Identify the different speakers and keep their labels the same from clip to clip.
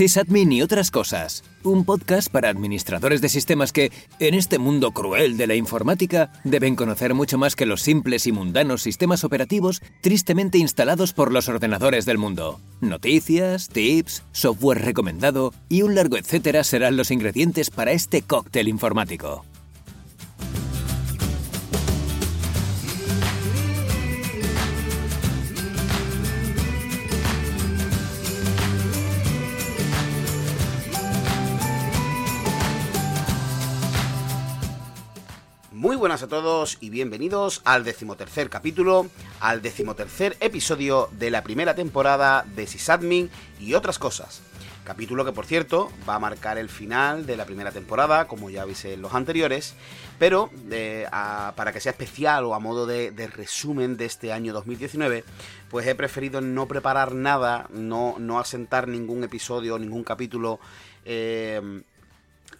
Speaker 1: Sysadmin y otras cosas. Un podcast para administradores de sistemas que, en este mundo cruel de la informática, deben conocer mucho más que los simples y mundanos sistemas operativos tristemente instalados por los ordenadores del mundo. Noticias, tips, software recomendado y un largo etcétera serán los ingredientes para este cóctel informático.
Speaker 2: Muy buenas a todos y bienvenidos al decimotercer capítulo, al decimotercer episodio de la primera temporada de Sysadmin y otras cosas. Capítulo que por cierto va a marcar el final de la primera temporada, como ya avisé en los anteriores, pero eh, para que sea especial o a modo de, de resumen de este año 2019, pues he preferido no preparar nada, no, no asentar ningún episodio, ningún capítulo. eh,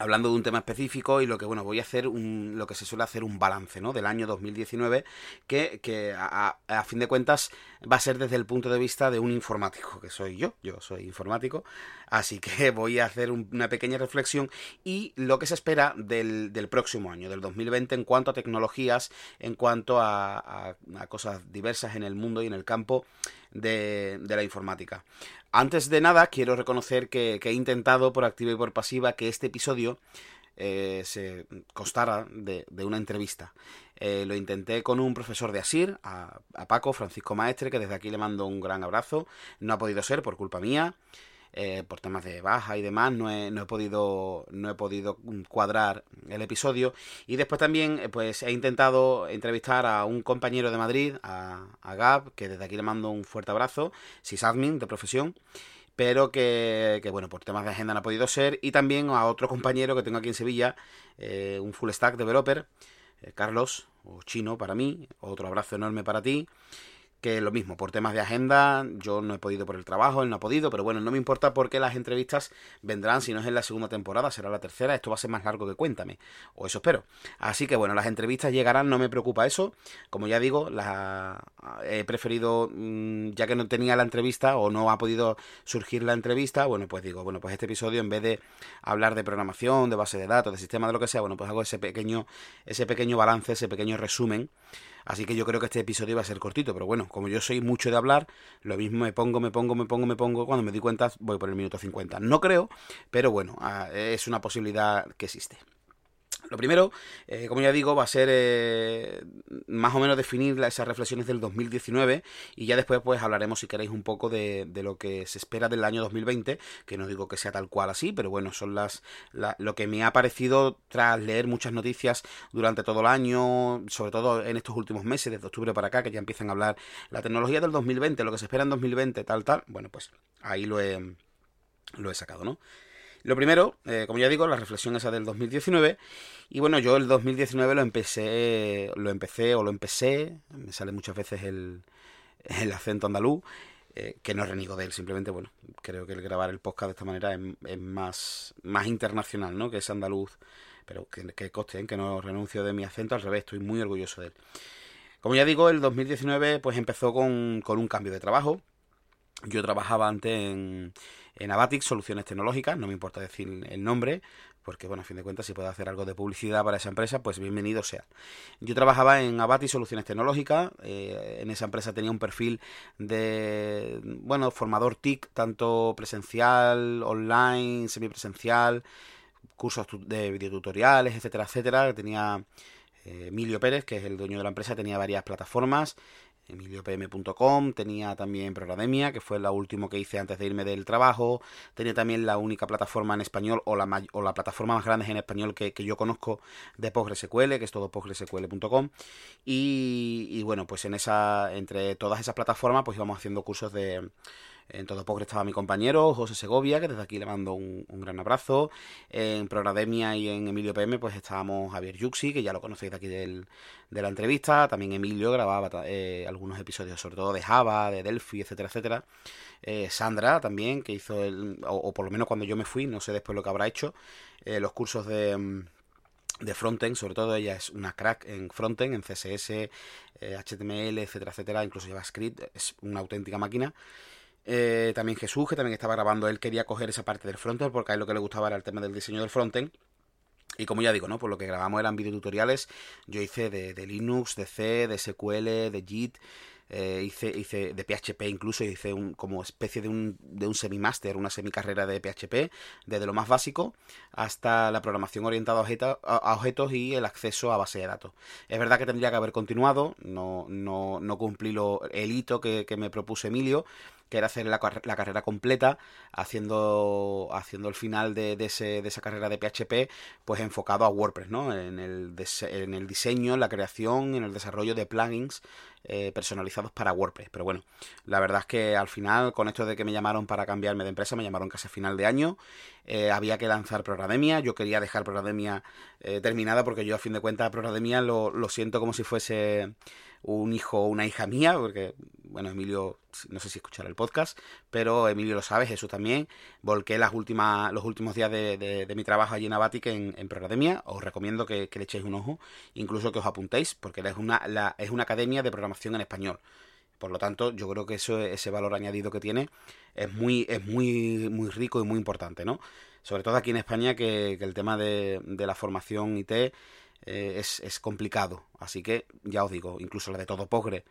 Speaker 2: hablando de un tema específico y lo que bueno voy a hacer un, lo que se suele hacer un balance ¿no? del año 2019 que, que a, fin de cuentas va a ser desde el punto de vista de un informático que soy yo yo soy informático así que voy a hacer un- una pequeña reflexión y lo que se espera del, del próximo año del 2020 en cuanto a tecnologías en cuanto a- a cosas diversas en el mundo y en el campo de, la informática antes de nada, quiero reconocer que, he intentado por activa y por pasiva que este episodio eh, se constara de, de una entrevista. Eh, lo intenté con un profesor de Asir, a, a Paco, Francisco Maestre, que desde aquí le mando un gran abrazo. No ha podido ser por culpa mía. Eh, por temas de baja y demás, no he, no he podido no he podido cuadrar el episodio. Y después también, eh, pues he intentado entrevistar a un compañero de Madrid, a, a Gab, que desde aquí le mando un fuerte abrazo, sysadmin de profesión, pero que, bueno, por temas de agenda no ha podido ser. Y también a otro compañero que tengo aquí en Sevilla, eh, un full stack developer, Carlos, o chino para mí, otro abrazo enorme para ti que lo mismo, por temas de agenda, yo no he podido por el trabajo, él no ha podido, pero bueno, no me importa porque las entrevistas vendrán, si no es en la segunda temporada, será la tercera, esto va a ser más largo que Cuéntame, o eso espero. Así que bueno, las entrevistas llegarán, no me preocupa eso, como ya digo, la, he preferido, mm, ya que no tenía la entrevista o no ha podido surgir la entrevista, bueno, pues digo, bueno, pues este episodio en vez de hablar de programación, de base de datos, de sistema, de lo que sea, bueno, pues hago ese pequeño, ese pequeño balance, ese pequeño resumen Así que yo creo que este episodio va a ser cortito, pero bueno, como yo soy mucho de hablar, lo mismo me pongo, me pongo, me pongo, me pongo, cuando me di cuenta voy por el minuto 50. No creo, pero bueno, ah, es una posibilidad que existe. Lo primero, eh, como ya digo, va a ser eh, más o menos definir esas reflexiones del 2019 y ya después pues hablaremos si queréis un poco de, de lo que se espera del año 2020, que no digo que sea tal cual así, pero bueno, son las la- lo que me ha parecido tras leer muchas noticias durante todo el año, sobre todo en estos últimos meses, desde octubre para acá, que ya empiezan a hablar la tecnología del 2020, lo que se espera en 2020, tal, tal, bueno, pues ahí lo he, lo he sacado, ¿no? Lo primero, eh, como ya digo, la reflexión esa del 2019. Y bueno, yo el 2019 lo empecé, lo empecé o lo empecé, me sale muchas veces el, el acento andaluz, eh, que no reniego de él, simplemente, bueno, creo que el grabar el podcast de esta manera es, más, más internacional, ¿no? Que es andaluz, pero que, que coste, ¿eh? que no renuncio de mi acento, al revés, estoy muy orgulloso de él. Como ya digo, el 2019 pues empezó con, con un cambio de trabajo. Yo trabajaba antes en, en Avatix, Soluciones Tecnológicas, no me importa decir el nombre, porque bueno, a fin de cuentas, si puedo hacer algo de publicidad para esa empresa, pues bienvenido sea. Yo trabajaba en Avatix Soluciones Tecnológicas, eh, en esa empresa tenía un perfil de, bueno, formador TIC, tanto presencial, online, semipresencial, cursos de videotutoriales, etcétera, etcétera. Tenía eh, Emilio Pérez, que es el dueño de la empresa, tenía varias plataformas, emiliopm.com, tenía también Programemia, que fue la última que hice antes de irme del trabajo, tenía también la única plataforma en español o la, plataforma más grande en español que, que yo conozco de PostgreSQL, que es todo postgresql.com, y, y bueno, pues en esa, entre todas esas plataformas, pues íbamos haciendo cursos de... En todo Postgre estaba mi compañero José Segovia, que desde aquí le mando un, un gran abrazo. En Programemia y en Emilio PM, pues estábamos Javier Yuxi, que ya lo conocéis de aquí del, de la entrevista. También Emilio grababa eh, algunos episodios, sobre todo de Java, de Delphi, etcétera, etcétera. Eh, Sandra también, que hizo el. O, o por lo menos cuando yo me fui, no sé después lo que habrá hecho. eh, los cursos de. mm, de frontend, sobre todo ella es una crack en frontend, en CSS, eh, HTML, etcétera, etcétera, incluso JavaScript, es una auténtica máquina. Eh, también Jesús, que también estaba grabando, él quería coger esa parte del frontend porque a él lo que le gustaba era el tema del diseño del frontend. Y como ya digo, ¿no? Por lo que grabamos eran videotutoriales. Yo hice de, de Linux, de C, de SQL, de JIT, eh, hice, hice de PHP incluso, hice un, como especie de un, de un semimáster, una semicarrera de PHP, desde lo más básico hasta la programación orientada a, objetos y el acceso a base de datos. Es verdad que tendría que haber continuado, no, no, no cumplí lo, el hito que, me propuso Emilio, que era hacer la, carrera completa, haciendo, haciendo el final de, ese, de, esa carrera de PHP, pues enfocado a WordPress, ¿no? En el, en el diseño, en la creación, en el desarrollo de plugins eh, personalizados para WordPress. Pero bueno, la verdad es que al final, con esto de que me llamaron para cambiarme de empresa, me llamaron casi a final de año, eh, había que lanzar Programemia, yo quería dejar Programemia eh, terminada porque yo a fin de cuentas Programemia lo, lo siento como si fuese un hijo o una hija mía, porque, bueno, Emilio, no sé si escuchará el podcast, pero Emilio lo sabe, Jesús también. Volqué las últimas, los últimos días de, mi trabajo allí en Abatic en, en. Os recomiendo que, le echéis un ojo, incluso que os apuntéis, porque es una, es una academia de programación en español. Por lo tanto, yo creo que eso, ese valor añadido que tiene es muy, es muy, muy rico y muy importante, ¿no? Sobre todo aquí en España, que, el tema de, de la formación IT eh, es, complicado. Así que ya os digo, incluso la de todo Pogre,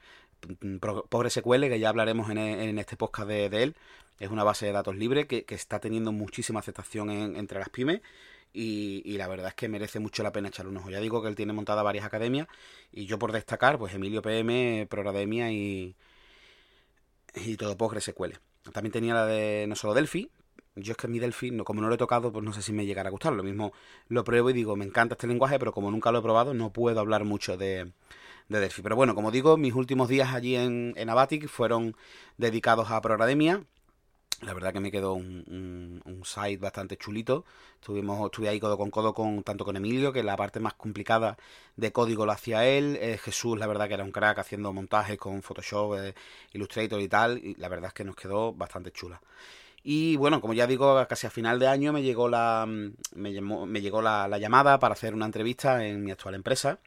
Speaker 2: Pogre SQL, que ya hablaremos en, este podcast de, él, es una base de datos libre que, está teniendo muchísima aceptación entre las pymes. Y, la verdad es que merece mucho la pena echarle un ojo. Ya digo que él tiene montada varias academias y yo por destacar, pues Emilio PM, Prorademia y, y todo Pogre SQL. También tenía la de no solo Delphi, yo es que mi Delphi, como no lo he tocado, pues no sé si me llegará a gustar. Lo mismo lo pruebo y digo, me encanta este lenguaje, pero como nunca lo he probado, no puedo hablar mucho de, de Delphi. Pero bueno, como digo, mis últimos días allí en, en Abatic fueron dedicados a Programemia. La verdad que me quedó un, un, site bastante chulito. Estuvimos, estuve ahí codo con codo con tanto con Emilio, que la parte más complicada de código lo hacía él. Eh, Jesús, la verdad que era un crack haciendo montajes con Photoshop, eh, Illustrator y tal. Y la verdad es que nos quedó bastante chula. Y bueno, como ya digo, casi a final de año me llegó la, mm, me, me llegó la, llamada para hacer una entrevista en mi actual empresa.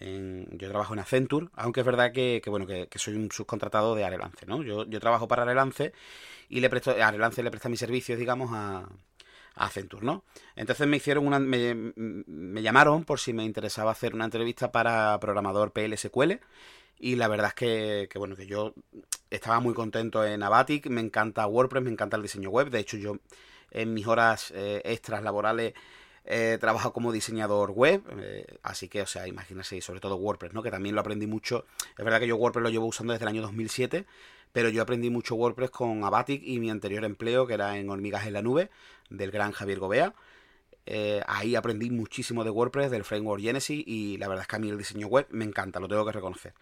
Speaker 2: yo trabajo en Accenture, aunque es verdad que, bueno, que, soy un subcontratado de Arelance, ¿no? Yo, trabajo para Arelance y le presto, Arelance le presta mis servicios, digamos, a, Accenture, ¿no? Entonces me hicieron una, me, llamaron por si me interesaba hacer una entrevista para programador PLSQL y la verdad es que, que, bueno, que yo estaba muy contento en Abatic, me encanta WordPress, me encanta el diseño web. De hecho, yo en mis horas eh, extras laborales eh, trabajo como diseñador web, eh, así que, o sea, imagínense, sobre todo WordPress, ¿no? Que también lo aprendí mucho. Es verdad que yo WordPress lo llevo usando desde el año 2007, pero yo aprendí mucho WordPress con Abatic y mi anterior empleo, que era en Hormigas en la Nube, del gran Javier Gobea. Eh, ahí aprendí muchísimo de WordPress, del framework Genesis y la verdad es que a mí el diseño web me encanta, lo tengo que reconocer.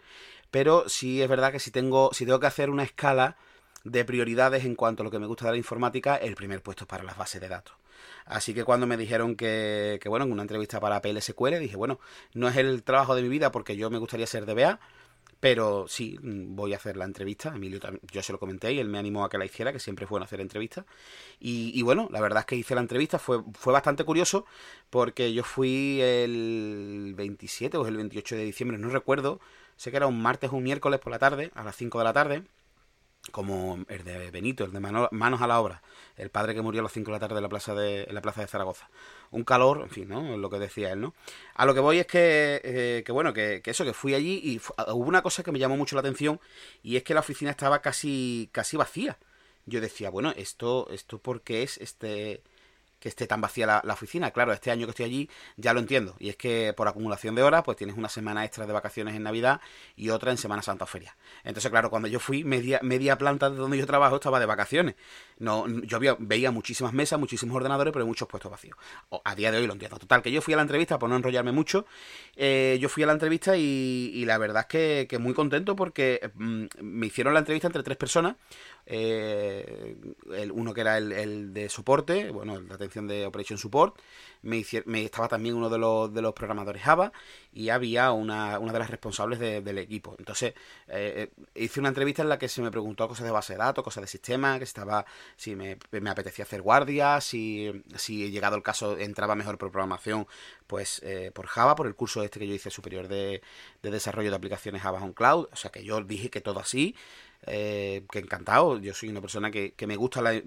Speaker 2: Pero sí es verdad que si tengo, si tengo que hacer una escala de prioridades en cuanto a lo que me gusta de la informática, el primer puesto es para las bases de datos. Así que cuando me dijeron que, que bueno, en una entrevista para PLSQL, dije, bueno, no es el trabajo de mi vida porque yo me gustaría ser DBA, pero sí, mm, voy a hacer la entrevista. Emilio, yo se lo comenté y él me animó a que la hiciera, que siempre fue bueno hacer entrevistas. Y, y, bueno, la verdad es que hice la entrevista, fue, fue bastante curioso, porque yo fui el 27 o el 28 de diciembre, no recuerdo, sé que era un martes o un miércoles por la tarde, a las 5 de la tarde como el de Benito, el de Manos a la Obra, el padre que murió a las 5 de la tarde en la plaza de, la plaza de Zaragoza. Un calor, en fin, ¿no? Lo que decía él, ¿no? A lo que voy es que, eh, que bueno, que, eso, que fui allí y hubo una cosa que me llamó mucho la atención y es que la oficina estaba casi, casi vacía. Yo decía, bueno, esto, esto porque es este que esté tan vacía la, oficina. Claro, este año que estoy allí ya lo entiendo. Y es que por acumulación de horas, pues tienes una semana extra de vacaciones en Navidad y otra en Semana Santa o Feria. Entonces, claro, cuando yo fui, media, media planta de donde yo trabajo estaba de vacaciones. No, yo veía muchísimas mesas, muchísimos ordenadores, pero muchos puestos vacíos. a día de hoy lo entiendo. Total, que yo fui a la entrevista, por no enrollarme mucho, eh, yo fui a la entrevista y, la verdad es que, muy contento porque mm, me hicieron la entrevista entre tres personas. Eh, uno que era el, de soporte, bueno, la atención de Operation Support, me, me estaba también uno de los, de los programadores Java y había una, una de las responsables del equipo. Entonces, eh, eh, hice una entrevista en la que se me preguntó cosas de base de datos, cosas de sistema, que estaba, si me, me apetecía hacer guardias, si, si llegado el caso entraba mejor por programación, pues eh, por Java, por el curso este que yo hice superior de, de desarrollo de aplicaciones Java on Cloud. O sea que yo dije que todo así. Eh, que encantado. Yo soy una persona que, que, me gusta, la,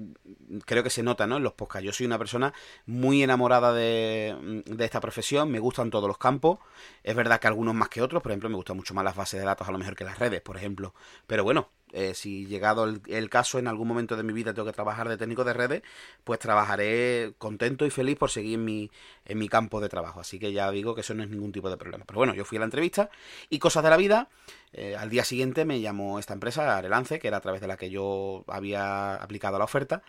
Speaker 2: creo que se nota ¿no? en los podcasts. Yo soy una persona muy enamorada de, de, esta profesión, me gustan todos los campos. Es verdad que algunos más que otros, por ejemplo, me gustan mucho más las bases de datos a lo mejor que las redes, por ejemplo. Pero bueno, eh, si llegado el, caso en algún momento de mi vida tengo que trabajar de técnico de redes, pues trabajaré contento y feliz por seguir en mi, en mi campo de trabajo. Así que ya digo que eso no es ningún tipo de problema. Pero bueno, yo fui a la entrevista y cosas de la vida. Eh, al día siguiente me llamó esta empresa, Arelance, que era a través de la que yo había aplicado la oferta.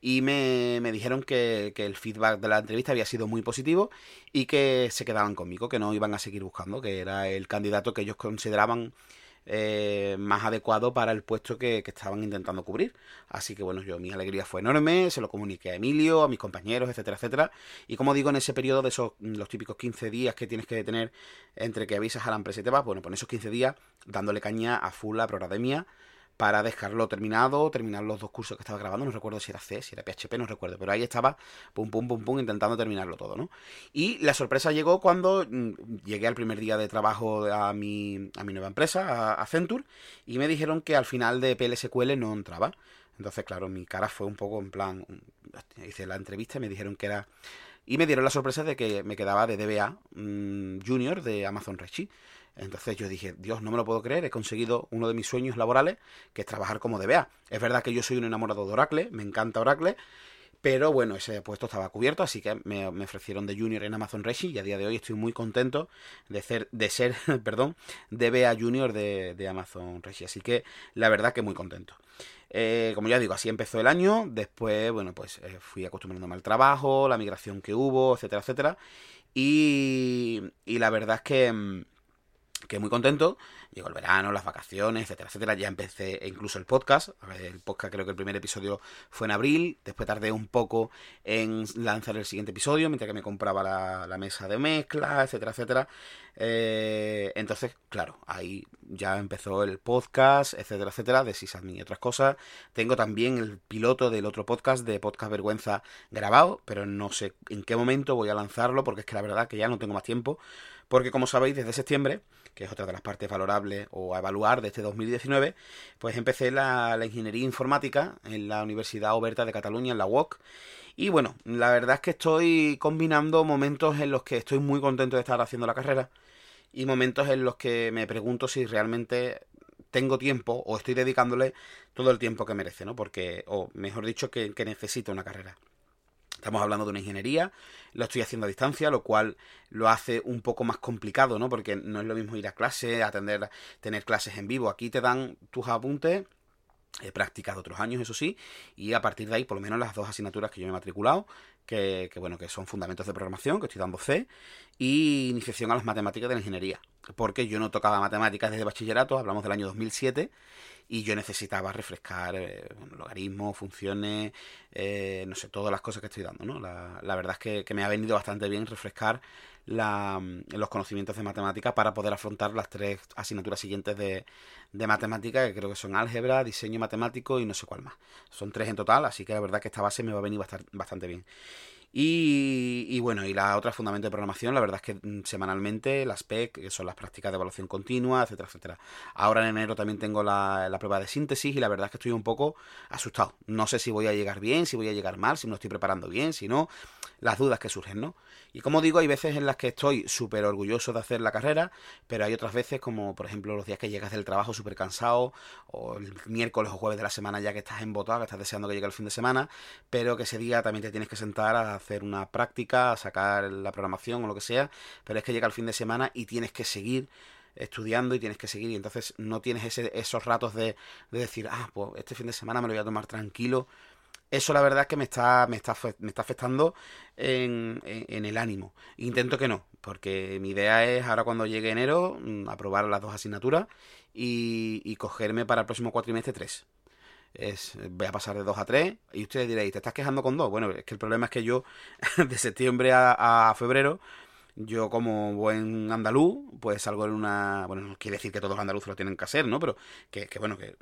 Speaker 2: Y me, me dijeron que, que, el feedback de la entrevista había sido muy positivo y que se quedaban conmigo, que no iban a seguir buscando, que era el candidato que ellos consideraban eh, más adecuado para el puesto que, estaban intentando cubrir. Así que bueno, yo mi alegría fue enorme, se lo comuniqué a Emilio, a mis compañeros, etcétera, etcétera. Y como digo, en ese periodo de esos los típicos 15 días que tienes que tener entre que avisas a la empresa y te vas, bueno, pues esos 15 días dándole caña a full a Prorademia para dejarlo terminado, terminar los dos cursos que estaba grabando, no recuerdo si era C, si era PHP, no recuerdo, pero ahí estaba, pum, pum, pum, pum, intentando terminarlo todo, ¿no? Y la sorpresa llegó cuando mm, llegué al primer día de trabajo a mi, a mi nueva empresa, a, Centur, y me dijeron que al final de PLSQL no entraba. Entonces, claro, mi cara fue un poco en plan, hice la entrevista y me dijeron que era... Y me dieron la sorpresa de que me quedaba de DBA mmm, Junior de Amazon Redshift. Entonces yo dije, Dios, no me lo puedo creer, he conseguido uno de mis sueños laborales, que es trabajar como DBA. Es verdad que yo soy un enamorado de Oracle, me encanta Oracle, pero bueno, ese puesto estaba cubierto, así que me, me ofrecieron de junior en Amazon Redshift y a día de hoy estoy muy contento de ser, de ser perdón, DBA junior de, de Amazon Redshift. Así que la verdad que muy contento. Eh, como ya digo, así empezó el año. Después, bueno, pues eh, fui acostumbrándome al trabajo, la migración que hubo, etcétera, etcétera. Y, y la verdad es que que muy contento. Llegó el verano, las vacaciones, etcétera, etcétera. Ya empecé incluso el podcast. El podcast creo que el primer episodio fue en abril. Después tardé un poco en lanzar el siguiente episodio, mientras que me compraba la, mesa de mezcla, etcétera, etcétera. Eh, entonces, claro, ahí ya empezó el podcast, etcétera, etcétera, de Sysadmin y otras cosas. Tengo también el piloto del otro podcast, de Podcast Vergüenza, grabado, pero no sé en qué momento voy a lanzarlo, porque es que la verdad que ya no tengo más tiempo. Porque como sabéis, desde septiembre que es otra de las partes valorables o a evaluar de este 2019, pues empecé la, la ingeniería informática en la Universidad Oberta de Cataluña, en la UOC. Y bueno, la verdad es que estoy combinando momentos en los que estoy muy contento de estar haciendo la carrera y momentos en los que me pregunto si realmente tengo tiempo o estoy dedicándole todo el tiempo que merece, ¿no? Porque, o mejor dicho, que, que necesito una carrera. Estamos hablando de una ingeniería, lo estoy haciendo a distancia, lo cual lo hace un poco más complicado, ¿no? Porque no es lo mismo ir a clase, atender, tener clases en vivo. Aquí te dan tus apuntes, he practicado otros años, eso sí, y a partir de ahí, por lo menos las dos asignaturas que yo me he matriculado, que, que, bueno, que son fundamentos de programación, que estoy dando C, y iniciación a las matemáticas de la ingeniería. Porque yo no tocaba matemáticas desde bachillerato, hablamos del año 2007, y yo necesitaba refrescar eh, logaritmos, funciones, eh, no sé, todas las cosas que estoy dando, ¿no? La, la verdad es que, que, me ha venido bastante bien refrescar la, los conocimientos de matemática para poder afrontar las tres asignaturas siguientes de, de matemática, que creo que son álgebra, diseño matemático y no sé cuál más. Son tres en total, así que la verdad que esta base me va a venir bastante bien. Y, y, bueno, y la otra fundamento de programación, la verdad es que mm, semanalmente las PEC, que son las prácticas de evaluación continua, etcétera, etcétera. Ahora en enero también tengo la, la, prueba de síntesis y la verdad es que estoy un poco asustado. No sé si voy a llegar bien, si voy a llegar mal, si me lo estoy preparando bien, si no, las dudas que surgen, ¿no? Y como digo, hay veces en las que estoy súper orgulloso de hacer la carrera, pero hay otras veces como por ejemplo los días que llegas del trabajo súper cansado, o el miércoles o jueves de la semana ya que estás embotado, que estás deseando que llegue el fin de semana, pero que ese día también te tienes que sentar a hacer una práctica, a sacar la programación o lo que sea, pero es que llega el fin de semana y tienes que seguir estudiando y tienes que seguir y entonces no tienes ese, esos ratos de, de, decir, ah, pues este fin de semana me lo voy a tomar tranquilo. Eso la verdad es que me está, me está, me está afectando en, en, el ánimo. Intento que no, porque mi idea es ahora cuando llegue enero aprobar las dos asignaturas y, y cogerme para el próximo cuatrimestre tres es, voy a pasar de 2 a 3 y ustedes diréis, ¿te estás quejando con 2? Bueno, es que el problema es que yo de septiembre a febrero Yo como buen andaluz, pues salgo en una... Bueno, no quiere decir que todos los andaluces lo tienen que hacer, ¿no? Pero que, que bueno, que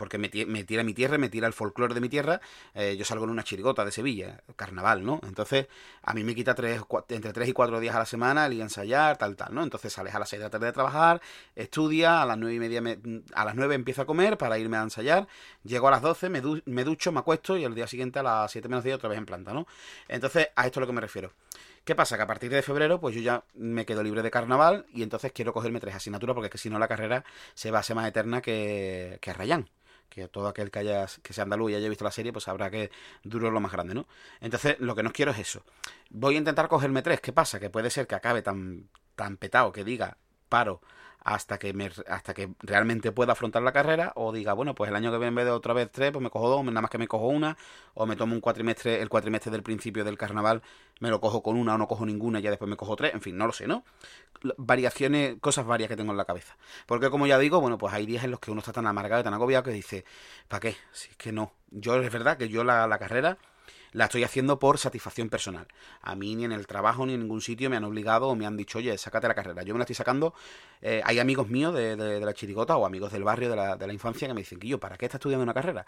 Speaker 2: porque me, tira mi tierra, me tira el folclore de mi tierra, eh, yo salgo en una chirigota de Sevilla, carnaval, ¿no? Entonces, a mí me quita tres, entre tres y cuatro días a la semana el ir a ensayar, tal, tal, ¿no? Entonces sales a las seis de la tarde de trabajar, estudia, a las nueve y media, a las nueve empiezo a comer para irme a ensayar, llego a las doce, me, me ducho, me acuesto y el día siguiente a las siete menos diez otra vez en planta, ¿no? Entonces, a esto es a lo que me refiero. ¿Qué pasa? Que a partir de febrero, pues yo ya me quedo libre de carnaval y entonces quiero cogerme tres asignaturas porque es que si no la carrera se va a ser más eterna que, que Rayán que todo aquel que haya que sea andaluz y haya visto la serie, pues sabrá que duro lo más grande, ¿no? Entonces, lo que no quiero es eso. Voy a intentar cogerme tres. ¿Qué pasa? Que puede ser que acabe tan, tan petado que diga paro hasta que me, hasta que realmente pueda afrontar la carrera o diga, bueno, pues el año que viene en vez de otra vez tres, pues me cojo dos, nada más que me cojo una, o me tomo un cuatrimestre, el cuatrimestre del principio del carnaval, me lo cojo con una o no cojo ninguna ya después me cojo tres, en fin, no lo sé, ¿no? Variaciones, cosas varias que tengo en la cabeza. Porque como ya digo, bueno, pues hay días en los que uno está tan amargado y tan agobiado que dice, ¿para qué? Si es que no. Yo es verdad que yo la, la carrera la estoy haciendo por satisfacción personal. A mí ni en el trabajo ni en ningún sitio me han obligado o me han dicho, oye, sácate la carrera. Yo me la estoy sacando. Eh, hay amigos míos de, la chirigota o amigos del barrio de la, de la infancia que me dicen, yo, ¿para qué estás estudiando una carrera?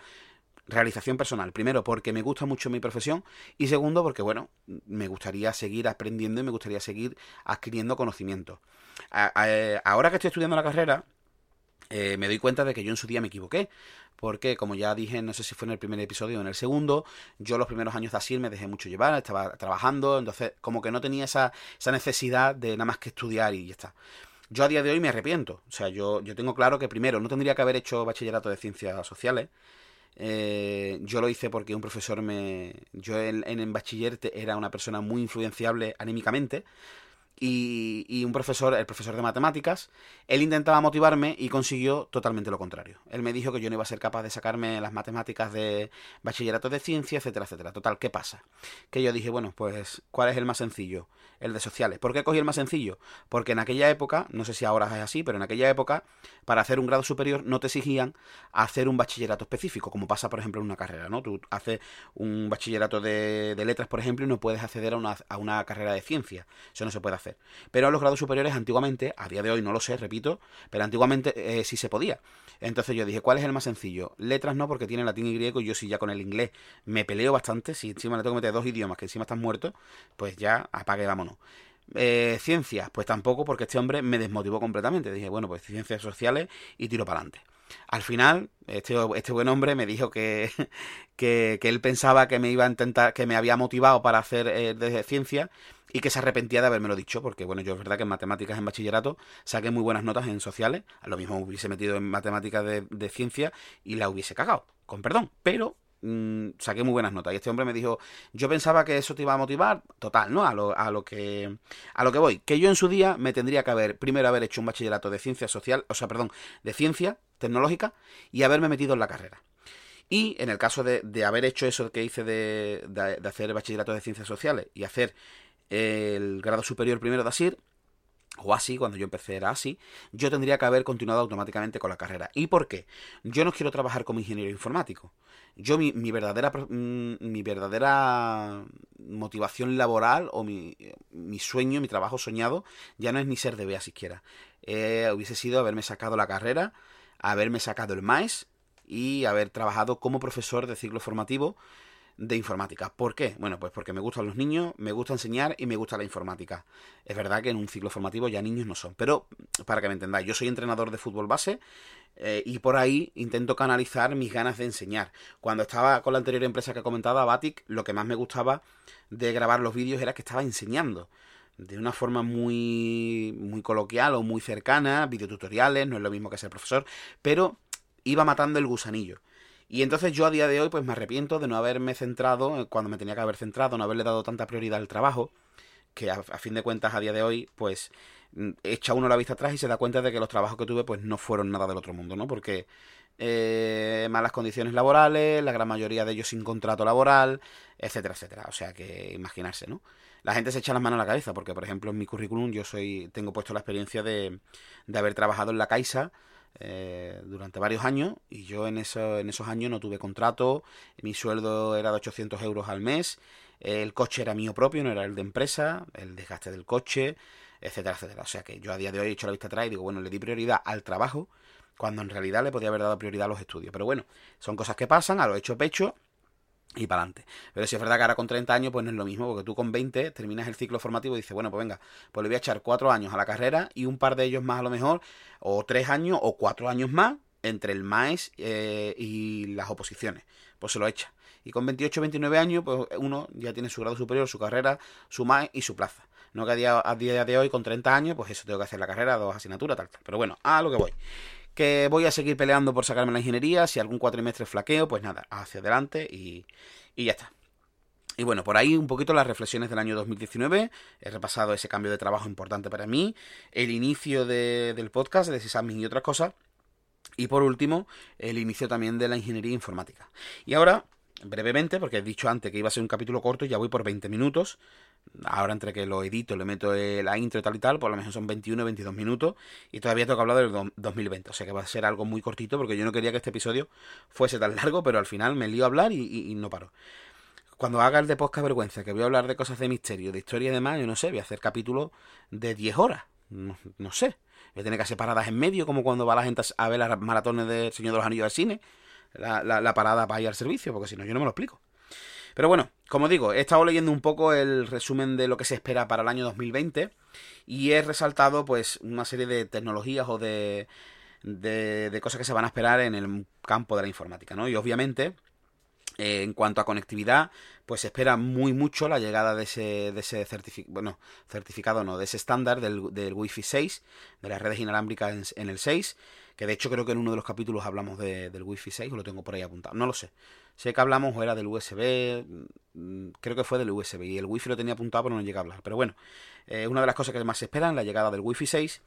Speaker 2: realización personal. Primero, porque me gusta mucho mi profesión y segundo, porque, bueno, me gustaría seguir aprendiendo y me gustaría seguir adquiriendo conocimiento. ahora que estoy estudiando la carrera, eh, me doy cuenta de que yo en su día me equivoqué. Porque, como ya dije, no sé si fue en el primer episodio o en el segundo, yo los primeros años de Asir me dejé mucho llevar, estaba trabajando, entonces como que no tenía esa, esa necesidad de nada más que estudiar y ya está. Yo a día de hoy me arrepiento. O sea, yo, yo tengo claro que primero no tendría que haber hecho bachillerato de ciencias sociales. Eh, yo lo hice porque un profesor me. Yo en, en bachiller era una persona muy influenciable anímicamente. Y, un profesor, el profesor de matemáticas, él intentaba motivarme y consiguió totalmente lo contrario. Él me dijo que yo no iba a ser capaz de sacarme las matemáticas de bachillerato de ciencia, etcétera, etcétera. Total, ¿qué pasa? Que yo dije, bueno, pues, ¿cuál es el más sencillo? El de sociales. ¿Por qué cogí el más sencillo? Porque en aquella época, no sé si ahora es así, pero en aquella época, para hacer un grado superior no te exigían hacer un bachillerato específico, como pasa, por ejemplo, en una carrera, ¿no? Tú haces un bachillerato de, letras, por ejemplo, y no puedes acceder a una, a una carrera de ciencia. Eso no se puede hacer. Pero a los grados superiores antiguamente, a día de hoy no lo sé, repito, pero antiguamente eh, sí se podía. Entonces yo dije, ¿cuál es el más sencillo? Letras no, porque tiene latín y griego, y yo si ya con el inglés me peleo bastante, si encima le tengo que meter dos idiomas que encima están muertos, pues ya apague, vámonos. Eh, ciencias, pues tampoco, porque este hombre me desmotivó completamente. Dije, bueno, pues ciencias sociales y tiro para adelante. Al final, este, este buen hombre me dijo que, que, él pensaba que me iba a intentar, que me había motivado para hacer eh, de ciencia y que se arrepentía de habérmelo dicho, porque bueno, yo es verdad que en matemáticas en bachillerato saqué muy buenas notas en sociales, a lo mismo hubiese metido en matemáticas de, de ciencia y la hubiese cagado, con perdón, pero mm, saqué muy buenas notas. Y este hombre me dijo, yo pensaba que eso te iba a motivar, total, ¿no? A lo, a lo que a lo que voy, que yo en su día me tendría que haber, primero haber hecho un bachillerato de ciencia social, o sea, perdón, de ciencia tecnológica y haberme metido en la carrera. Y en el caso de, de haber hecho eso que hice de, de, de hacer el bachillerato de ciencias sociales y hacer el grado superior primero de ASIR, o así, cuando yo empecé era así, yo tendría que haber continuado automáticamente con la carrera. ¿Y por qué? Yo no quiero trabajar como ingeniero informático. Yo mi, mi verdadera mm, mi verdadera motivación laboral o mi, mi, sueño, mi trabajo soñado, ya no es ni ser de BEA siquiera. Eh, hubiese sido haberme sacado la carrera, haberme sacado el MAES y haber trabajado como profesor de ciclo formativo de informática. ¿Por qué? Bueno, pues porque me gustan los niños, me gusta enseñar y me gusta la informática. Es verdad que en un ciclo formativo ya niños no son, pero para que me entendáis, yo soy entrenador de fútbol base eh, y por ahí intento canalizar mis ganas de enseñar. Cuando estaba con la anterior empresa que comentaba, Batic, lo que más me gustaba de grabar los vídeos era que estaba enseñando de una forma muy, muy coloquial o muy cercana, videotutoriales, no es lo mismo que ser profesor, pero iba matando el gusanillo. Y entonces yo a día de hoy pues me arrepiento de no haberme centrado, eh, cuando me tenía que haber centrado, no haberle dado tanta prioridad al trabajo, que a, fin de cuentas a día de hoy pues mm, echa uno la vista atrás y se da cuenta de que los trabajos que tuve pues no fueron nada del otro mundo, ¿no? Porque eh, malas condiciones laborales, la gran mayoría de ellos sin contrato laboral, etcétera, etcétera. O sea que imaginarse, ¿no? La gente se echa las manos a la cabeza porque, por ejemplo, en mi currículum yo soy tengo puesto la experiencia de, de haber trabajado en la Caixa eh, durante varios años y yo en, en esos años no tuve contrato, mi sueldo era de 800 euros al mes, el coche era mío propio, no era el de empresa, el desgaste del coche, etcétera, etcétera. O sea que yo a día de hoy he hecho la vista atrás y digo, bueno, le di prioridad al trabajo cuando en realidad le podía haber dado prioridad a los estudios. Pero bueno, son cosas que pasan, a lo hecho pecho y para adelante. Pero si es verdad que ahora con 30 años, pues no es lo mismo, porque tú con 20 terminas el ciclo formativo y dices, bueno, pues venga, pues le voy a echar 4 años a la carrera y un par de ellos más a lo mejor, o 3 años o 4 años más entre el MAES eh, y las oposiciones. Pues se lo echa. Y con 28 29 años, pues uno ya tiene su grado superior, su carrera, su MAES y su plaza. No que a día, a día de hoy, con 30 años, pues eso tengo que hacer la carrera, dos asignaturas, tal, tal. Pero bueno, a lo que voy que voy a seguir peleando por sacarme la ingeniería, si algún cuatrimestre flaqueo, pues nada, hacia adelante y, y ya está. Y bueno, por ahí un poquito las reflexiones del año 2019. He repasado ese cambio de trabajo importante para mí, el inicio del podcast, de Sysadmin y otras cosas. Y por último, el inicio también de la ingeniería informática. Y ahora, brevemente, porque he dicho antes que iba a ser un capítulo corto, ya voy por 20 minutos. Ahora entre que lo edito, le meto la intro y tal y tal, por lo menos son 21 22 minutos. Y todavía tengo que hablar del 2020. O sea que va a ser algo muy cortito porque yo no quería que este episodio fuese tan largo, pero al final me lío a hablar y, no paro. Cuando haga el de podcast vergüenza, que voy a hablar de cosas de misterio, de historia y demás, yo no sé, voy a hacer capítulos de 10 horas. No, sé. Voy a tener que hacer paradas en medio, como cuando va la gente a ver las maratones del Señor de los Anillos al cine. La, la parada para ir al servicio, porque si no, yo no me lo explico. Pero bueno, como digo, he estado leyendo un poco el resumen de lo que se espera para el año 2020 y he resaltado pues una serie de tecnologías o de, de, cosas que se van a esperar en el campo de la informática, ¿no? Y obviamente eh, en cuanto a conectividad, pues espera muy mucho la llegada de ese, de ese certificado, bueno, certificado no, de ese estándar del, del Wi-Fi 6, de las redes inalámbricas en, el 6, que de hecho creo que en uno de los capítulos hablamos del Wi-Fi 6, o lo tengo por ahí apuntado, no lo sé. Sé que hablamos o era del USB, mm, creo que fue del USB, y el Wi-Fi lo tenía apuntado pero no llega a hablar. Pero bueno, eh, una de las cosas que más se esperan, la llegada del Wi-Fi 6.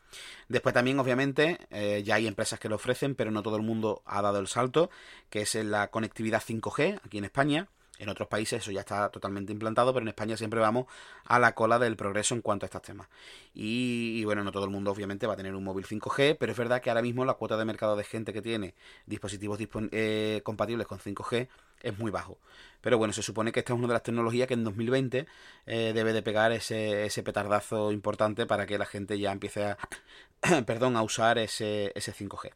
Speaker 2: Después también, obviamente, eh, ya hay empresas que lo ofrecen, pero no todo el mundo ha dado el salto, que es la conectividad 5G aquí en España. En otros países eso ya está totalmente implantado, pero en España siempre vamos a la cola del progreso en cuanto a estos temas. Y, bueno, no todo el mundo obviamente va a tener un móvil 5G, pero es verdad que ahora mismo la cuota de mercado de gente que tiene dispositivos eh, compatibles con 5G es muy bajo. Pero bueno, se supone que esta es una de las tecnologías que en 2020 eh, debe de pegar ese, petardazo importante para que la gente ya empiece a, perdón, a usar ese 5G.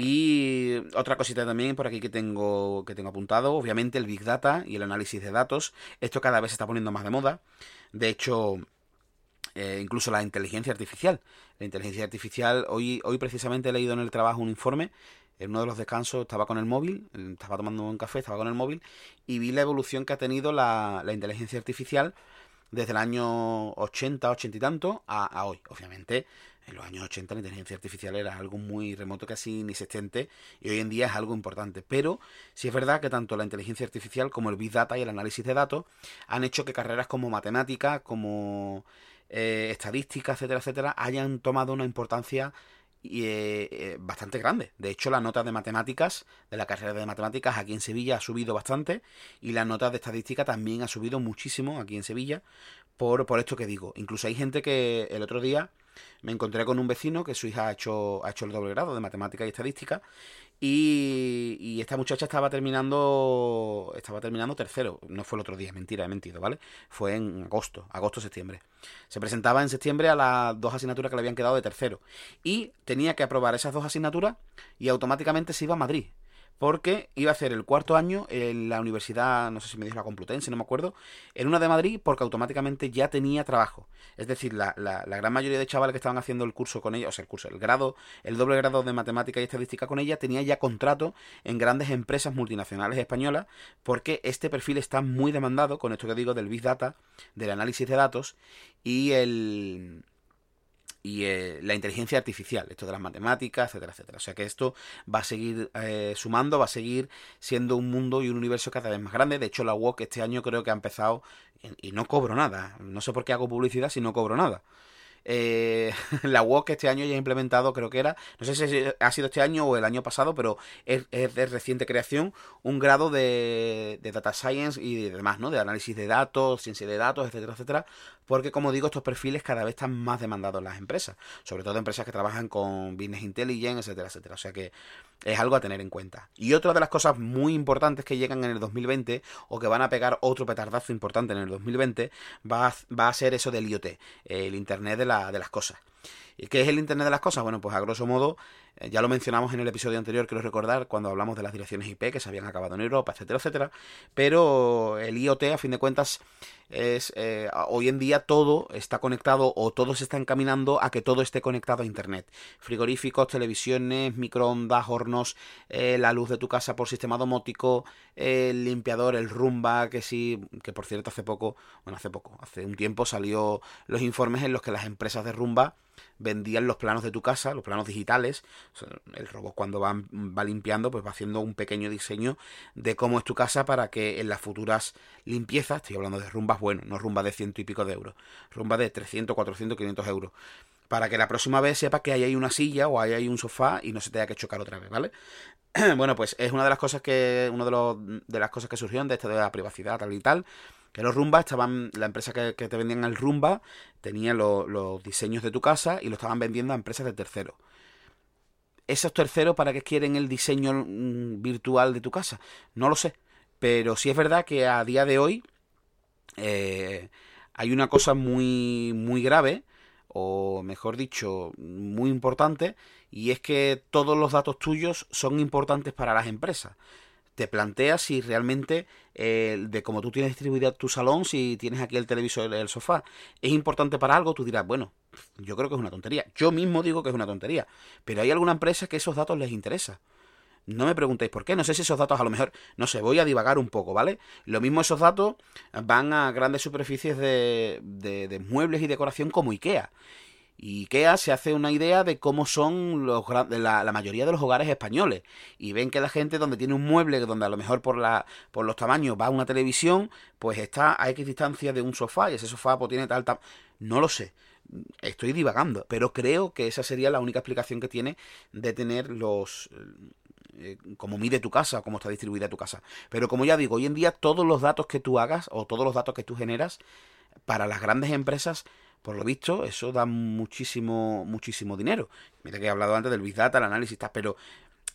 Speaker 2: Y otra cosita también por aquí que tengo, que tengo apuntado, obviamente el Big Data y el análisis de datos. Esto cada vez se está poniendo más de moda. De hecho, eh, incluso la inteligencia artificial. La inteligencia artificial, hoy, hoy precisamente he leído en el trabajo un informe en uno de los descansos estaba con el móvil, estaba tomando un café, estaba con el móvil y vi la evolución que ha tenido la, inteligencia artificial desde el año 80, 80 y tanto a, hoy. Obviamente, en los años 80 la inteligencia artificial era algo muy remoto, casi inexistente, y hoy en día es algo importante. Pero sí es verdad que tanto la inteligencia artificial como el Big Data y el análisis de datos han hecho que carreras como matemática, como eh, estadística, etcétera, etcétera, hayan tomado una importancia y, eh, eh, bastante grande. De hecho, la nota de matemáticas, de la carrera de matemáticas aquí en Sevilla ha subido bastante y la nota de estadística también ha subido muchísimo aquí en Sevilla por, por esto que digo. Incluso hay gente que el otro día me encontré con un vecino que su hija ha hecho, ha hecho el doble grado de matemática y estadística y, esta muchacha estaba terminando estaba terminando tercero. No fue el otro día, mentira, he mentido, ¿vale? Fue en agosto, agosto-septiembre. Se presentaba en septiembre a las dos asignaturas que le habían quedado de tercero. Y tenía que aprobar esas dos asignaturas y automáticamente se iba a Madrid porque iba a hacer el cuarto año en la universidad, no sé si me dijo la Complutense, no me acuerdo, en una de Madrid porque automáticamente ya tenía trabajo. Es decir, la, la, gran mayoría de chavales que estaban haciendo el curso con ella, o sea, el curso, el grado, el doble grado de matemática y estadística con ella, tenía ya contrato en grandes empresas multinacionales españolas porque este perfil está muy demandado con esto que digo del Big Data, del análisis de datos y el y eh, la inteligencia artificial, esto de las matemáticas, etcétera, etcétera. O sea que esto va a seguir eh, sumando, va a seguir siendo un mundo y un universo cada vez más grande. De hecho, la WOC este año creo que ha empezado y, no cobro nada. No sé por qué hago publicidad si no cobro nada. eh, la WOC este año ya ha implementado, creo que era, no sé si ha sido este año o el año pasado, pero es, de reciente creación, un grado de, de, data science y demás, ¿no? De análisis de datos, ciencia de datos, etcétera, etcétera, porque como digo, estos perfiles cada vez están más demandados en las empresas, sobre todo empresas que trabajan con business intelligence, etcétera, etcétera. O sea que es algo a tener en cuenta. Y otra de las cosas muy importantes que llegan en el 2020 o que van a pegar otro petardazo importante en el 2020 va a, va a ser eso del IoT, el Internet de, la, de las cosas. ¿Y qué es el Internet de las cosas? Bueno, pues a grosso modo, eh, ya lo mencionamos en el episodio anterior, quiero recordar, cuando hablamos de las direcciones IP que se habían acabado en Europa, etcétera, etcétera. Pero el IoT, a fin de cuentas, es eh, hoy en día todo está conectado o todo se está encaminando a que todo esté conectado a Internet. Frigoríficos, televisiones, microondas, hornos, eh, la luz de tu casa por sistema domótico, el limpiador, el rumba, que sí, que por cierto hace poco, bueno, hace poco, hace un tiempo salió los informes en los que las empresas de rumba vendían los planos de tu casa, los planos digitales. El robot cuando va, va, limpiando, pues va haciendo un pequeño diseño de cómo es tu casa para que en las futuras limpiezas, estoy hablando de rumbas, bueno, no rumbas de ciento y pico de euros, rumbas de 300, 400, 500 euros. Para que la próxima vez sepas que hay ahí una silla o hay ahí un sofá y no se tenga que chocar otra vez, ¿vale? bueno, pues es una de las cosas que, una de, los, de las cosas que surgieron de esto de la privacidad tal y tal, los Rumba estaban, la empresa que, te vendían el Rumba tenía los diseños de tu casa y lo estaban vendiendo a empresas de terceros. ¿Esos terceros para qué quieren el diseño mm, virtual de tu casa? No lo sé. Pero sí es verdad que a día de hoy eh, hay una cosa muy, muy grave, o mejor dicho, muy importante, y es que todos los datos tuyos son importantes para las empresas te planteas si realmente eh, de cómo tú tienes distribuido tu salón, si tienes aquí el televisor, el sofá, es importante para algo, tú dirás, bueno, yo creo que es una tontería. Yo mismo digo que es una tontería. Pero hay alguna empresa que esos datos les interesa. No me preguntéis por qué, no sé si esos datos a lo mejor, no sé, voy a divagar un poco, ¿vale? Lo mismo esos datos van a grandes superficies de, de muebles y decoración como IKEA. Y IKEA se hace una idea de cómo son los, la, la, mayoría de los hogares españoles. Y ven que la gente donde tiene un mueble, donde a lo mejor por, la, por los tamaños va una televisión, pues está a X distancia de un sofá y ese sofá pues, tiene tal, tal... No lo sé. Estoy divagando, pero creo que esa sería la única explicación que tiene de tener los... Eh, cómo mide tu casa, cómo está distribuida tu casa. Pero como ya digo, hoy en día todos los datos que tú hagas o todos los datos que tú generas para las grandes empresas por lo visto, eso da muchísimo, muchísimo dinero. Mira que he hablado antes del Big Data, el análisis, pero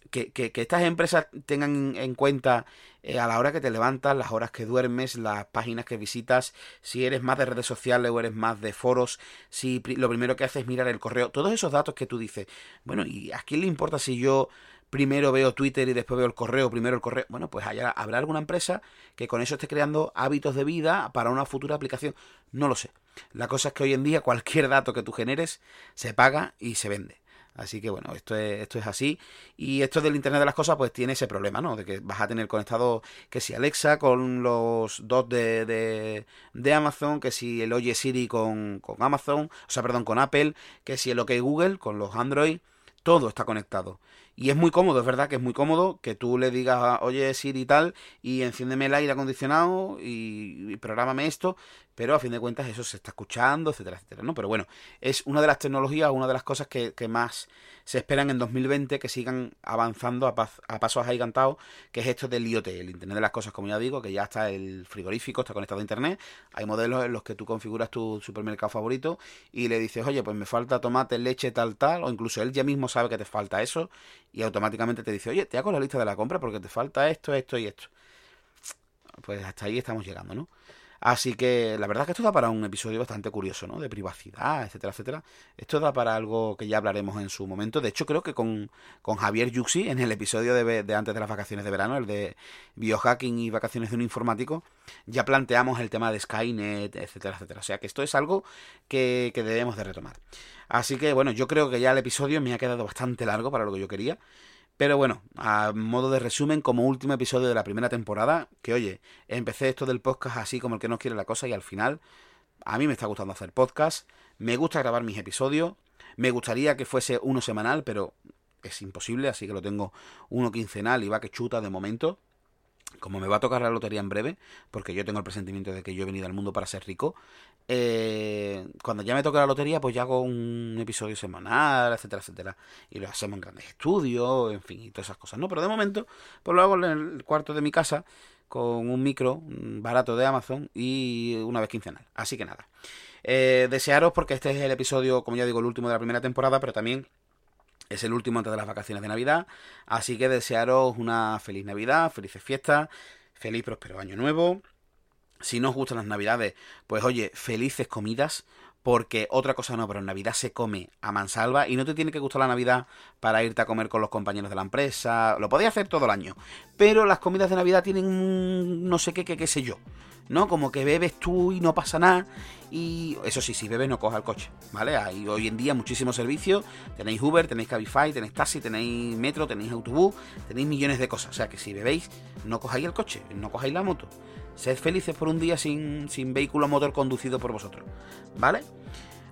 Speaker 2: que, que, estas empresas tengan en cuenta eh, a la hora que te levantas, las horas que duermes, las páginas que visitas, si eres más de redes sociales o eres más de foros, si lo primero que haces es mirar el correo, todos esos datos que tú dices, bueno, ¿y a quién le importa si yo primero veo Twitter y después veo el correo, primero el correo. Bueno, pues haya, habrá alguna empresa que con eso esté creando hábitos de vida para una futura aplicación. No lo sé. La cosa es que hoy en día cualquier dato que tú generes se paga y se vende. Así que bueno, esto es, esto es así. Y esto del Internet de las Cosas, pues tiene ese problema, ¿no? De que vas a tener conectado que si Alexa con los dos de, de, Amazon, que si el Oye Siri con, con Amazon, o sea, perdón, con Apple, que si el OK Google con los Android, todo está conectado. Y es muy cómodo, es verdad que es muy cómodo que tú le digas, oye Siri y tal, y enciéndeme el aire acondicionado y, y prográmame esto, pero a fin de cuentas eso se está escuchando, etcétera, etcétera, ¿no? Pero bueno, es una de las tecnologías, una de las cosas que, que más se esperan en 2020 que sigan avanzando a, a pasos agigantados, que es esto del IoT, el Internet de las Cosas, como ya digo, que ya está el frigorífico, está conectado a Internet, hay modelos en los que tú configuras tu supermercado favorito y le dices, oye, pues me falta tomate, leche, tal, tal, o incluso él ya mismo sabe que te falta eso y automáticamente te dice, oye, te hago la lista de la compra porque te falta esto, esto y esto. Pues hasta ahí estamos llegando, ¿no? Así que la verdad es que esto da para un episodio bastante curioso, ¿no? De privacidad, etcétera, etcétera. Esto da para algo que ya hablaremos en su momento. De hecho, creo que con, con Javier Yuxi, en el episodio de, antes de las vacaciones de verano, el de biohacking y vacaciones de un informático, ya planteamos el tema de Skynet, etcétera, etcétera. O sea que esto es algo que, que debemos de retomar. Así que bueno, yo creo que ya el episodio me ha quedado bastante largo para lo que yo quería. Pero bueno, a modo de resumen, como último episodio de la primera temporada, que oye, empecé esto del podcast así como el que no quiere la cosa y al final a mí me está gustando hacer podcast, me gusta grabar mis episodios, me gustaría que fuese uno semanal, pero es imposible, así que lo tengo uno quincenal y va que chuta de momento. como me va a tocar la lotería en breve, porque yo tengo el presentimiento de que yo he venido al mundo para ser rico, eh, cuando ya me toque la lotería, pues ya hago un episodio semanal, etcétera, etcétera. Y lo hacemos en grandes estudios, en fin, y todas esas cosas, ¿no? Pero de momento, pues lo hago en el cuarto de mi casa, con un micro barato de Amazon y una vez quincenal. Así que nada. Eh, desearos, porque este es el episodio, como ya digo, el último de la primera temporada, pero también es el último antes de las vacaciones de Navidad. Así que desearos una feliz Navidad, felices fiestas, feliz próspero año nuevo. Si no os gustan las Navidades, pues oye, felices comidas. Porque otra cosa no, pero en Navidad se come a mansalva y no te tiene que gustar la Navidad para irte a comer con los compañeros de la empresa. Lo podéis hacer todo el año. Pero las comidas de Navidad tienen no sé qué, qué, qué sé yo. ¿No? Como que bebes tú y no pasa nada. Y eso sí, si bebes no coja el coche, ¿vale? Hay hoy en día muchísimos servicios. Tenéis Uber, tenéis Cabify, tenéis taxi, tenéis metro, tenéis autobús, tenéis millones de cosas. O sea que si bebéis, no cojáis el coche, no cojáis la moto. Sed felices por un día sin, sin vehículo motor conducido por vosotros, ¿vale?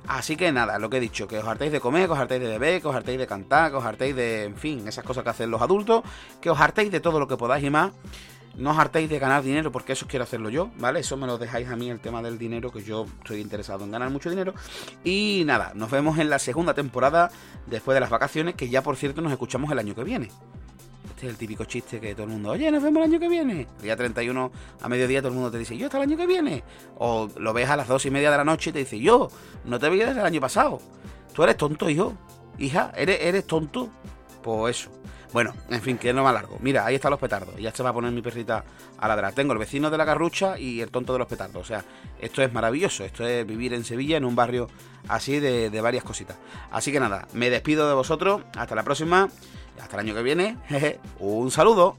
Speaker 2: Así que nada, lo que he dicho, que os hartéis de comer, que os hartéis de beber, que os hartéis de cantar, que os hartéis de, en fin, esas cosas que hacen los adultos, que os hartéis de todo lo que podáis y más. No os hartéis de ganar dinero porque eso quiero hacerlo yo, ¿vale? Eso me lo dejáis a mí el tema del dinero, que yo estoy interesado en ganar mucho dinero. Y nada, nos vemos en la segunda temporada después de las vacaciones, que ya por cierto nos escuchamos el año que viene. Este es el típico chiste que todo el mundo, oye, nos vemos el año que viene. El día 31 a mediodía todo el mundo te dice, yo hasta el año que viene. O lo ves a las dos y media de la noche y te dice, yo, no te veía desde el año pasado. Tú eres tonto, hijo. Hija, ¿eres, eres tonto? Pues eso. Bueno, en fin, que no más largo. Mira, ahí están los petardos. Ya se va a poner mi perrita a ladrar. Tengo el vecino de la garrucha y el tonto de los petardos. O sea, esto es maravilloso. Esto es vivir en Sevilla, en un barrio así de, de varias cositas. Así que nada, me despido de vosotros. Hasta la próxima. Hasta el año que viene. Un saludo.